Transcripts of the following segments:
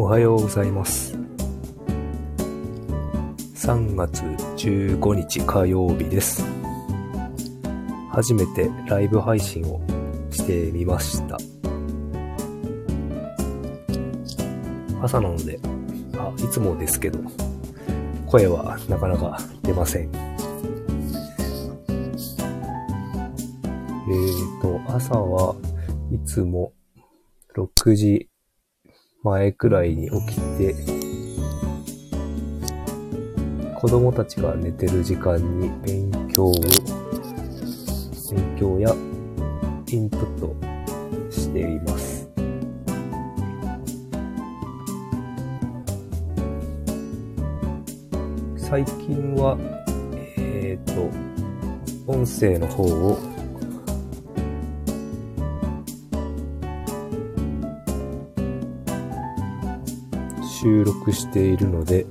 おはようございます。3月15日火曜日です。初めてライブ配信をしてみました。朝なので、あ、いつもですけど、声はなかなか出ません。えーと、朝はいつも6時前くらいに起きて、子供たちが寝てる時間に勉強を、勉強やインプットしています。最近は、えっ、と、音声の方を収録しているので、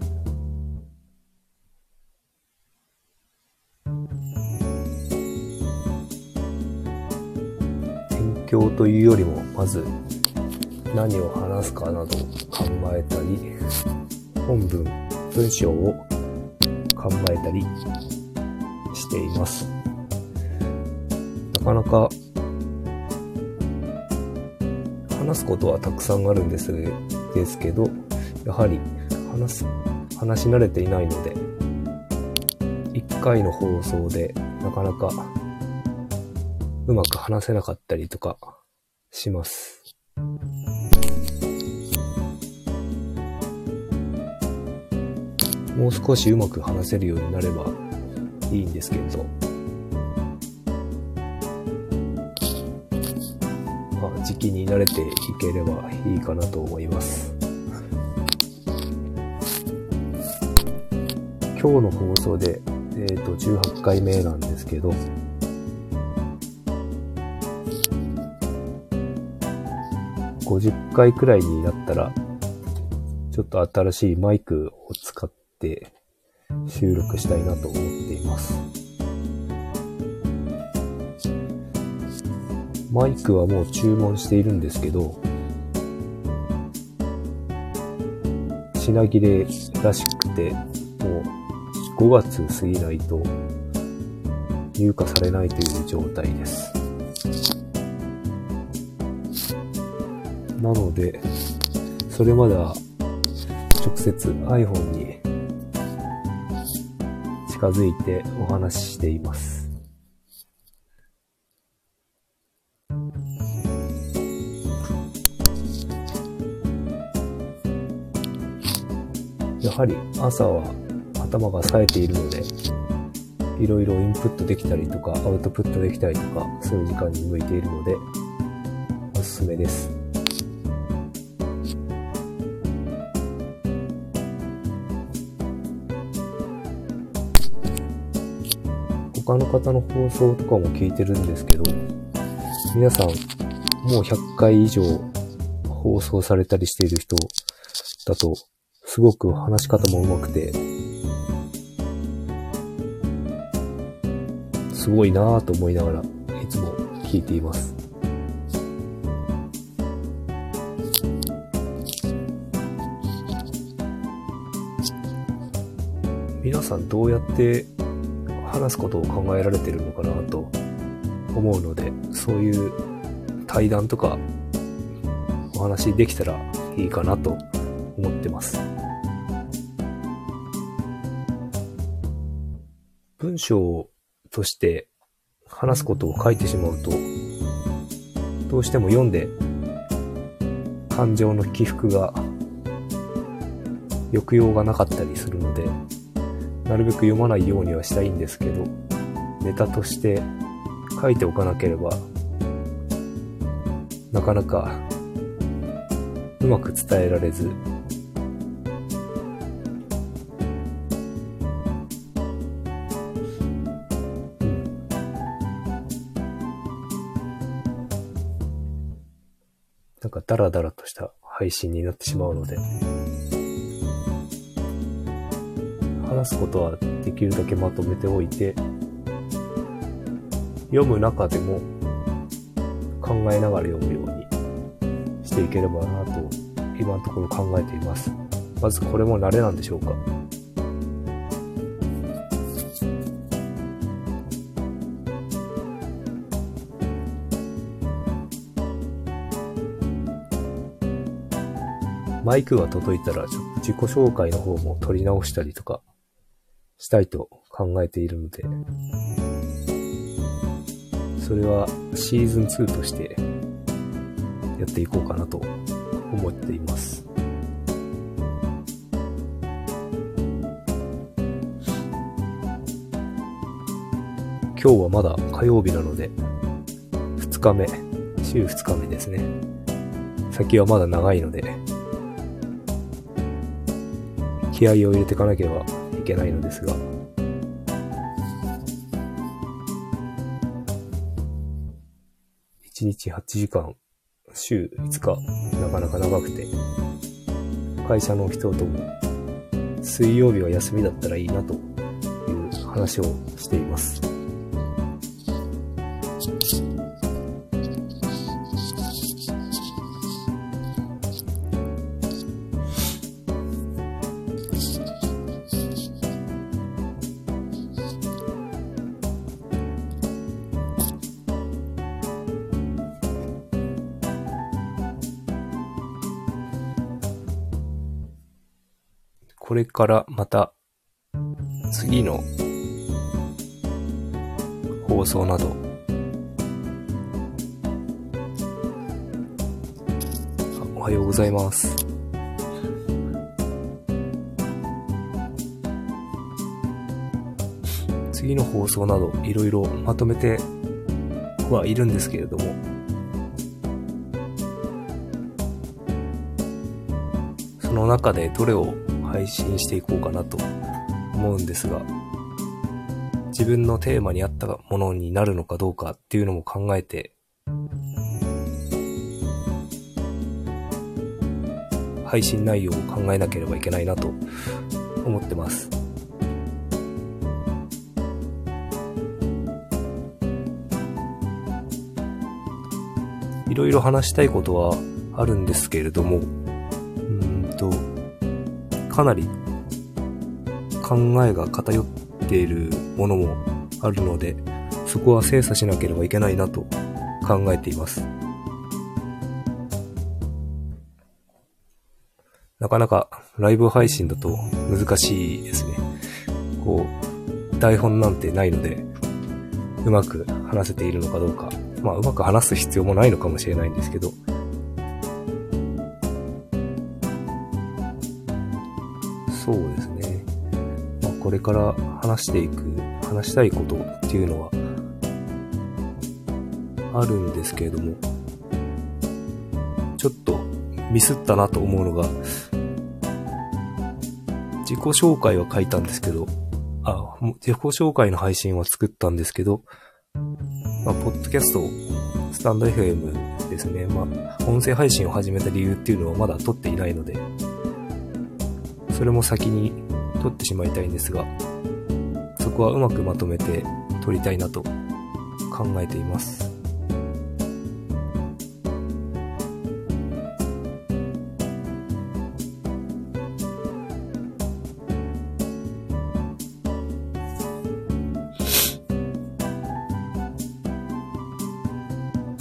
勉強というよりも、まず何を話すかなどを考えたり、本文、文章を考えたりしています。なかなか話すことはたくさんあるんですですけど、やはり話す、話し慣れていないので、一回の放送でなかなかうまく話せなかったりとかします。もう少しうまく話せるようになればいいんですけど、まあ、時期に慣れていければいいかなと思います。今日の放送で、えっ、と、18回目なんですけど、50回くらいになったら、ちょっと新しいマイクを使って収録したいなと思っています。マイクはもう注文しているんですけど、品切れらしくて、5月過ぎないと入荷されないという状態です。なので、それまでは直接 iPhone に近づいてお話ししています。やはり朝は頭が冴えているので、いろいろインプットできたりとか、アウトプットできたりとか、そういう時間に向いているので、おすすめです。他の方の放送とかも聞いてるんですけど、皆さん、もう100回以上放送されたりしている人だと、すごく話し方も上手くて、すごいなぁと思いながら、いつも聞いています。皆さんどうやって話すことを考えられてるのかなと思うので、そういう対談とかお話できたらいいかなと思ってます。文章をとして話すことを書いてしまうと、どうしても読んで感情の起伏が抑揚がなかったりするので、なるべく読まないようにはしたいんですけど、ネタとして書いておかなければ、なかなかうまく伝えられず、なんかダラダラとした配信になってしまうので、話すことはできるだけまとめておいて、読む中でも考えながら読むようにしていければなと今のところ考えています。まずこれも慣れなんでしょうか？マイクが届いたら、ちょっと自己紹介の方も取り直したりとかしたいと考えているので、それはシーズン2としてやっていこうかなと思っています。今日はまだ火曜日なので、2日目、週2日目ですね。先はまだ長いので、気合を入れていかなければいけないのですが、1日8時間、週5日、なかなか長くて、会社の人とも、水曜日は休みだったらいいなという話をしています。これからまた次の放送などおはようございます。次の放送などいろいろまとめてはいるんですけれども、その中でどれを配信していこうかなと思うんですが、自分のテーマに合ったものになるのかどうかっていうのも考えて、配信内容を考えなければいけないなと思ってます。いろいろ話したいことはあるんですけれども、かなり考えが偏っているものもあるので、そこは精査しなければいけないなと考えています。なかなかライブ配信だと難しいですね。こう、台本なんてないので、うまく話せているのかどうか。まあ、うまく話す必要もないのかもしれないんですけど、これから話していく、話したいことっていうのは、あるんですけれども、ちょっとミスったなと思うのが、自己紹介は書いたんですけど、あ、自己紹介の配信は作ったんですけど、まあ、ポッドキャスト、スタンド FM ですね。まあ、音声配信を始めた理由っていうのはまだ撮っていないので、それも先に取ってしまいたいんですが、そこはうまくまとめて取りたいなと考えています。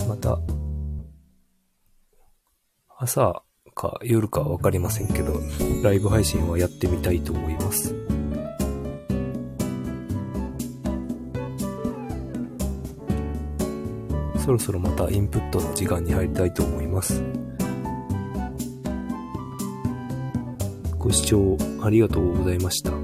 また、朝、か夜かわかりませんけど、ライブ配信はやってみたいと思います。そろそろまたインプットの時間に入りたいと思います。ご視聴ありがとうございました。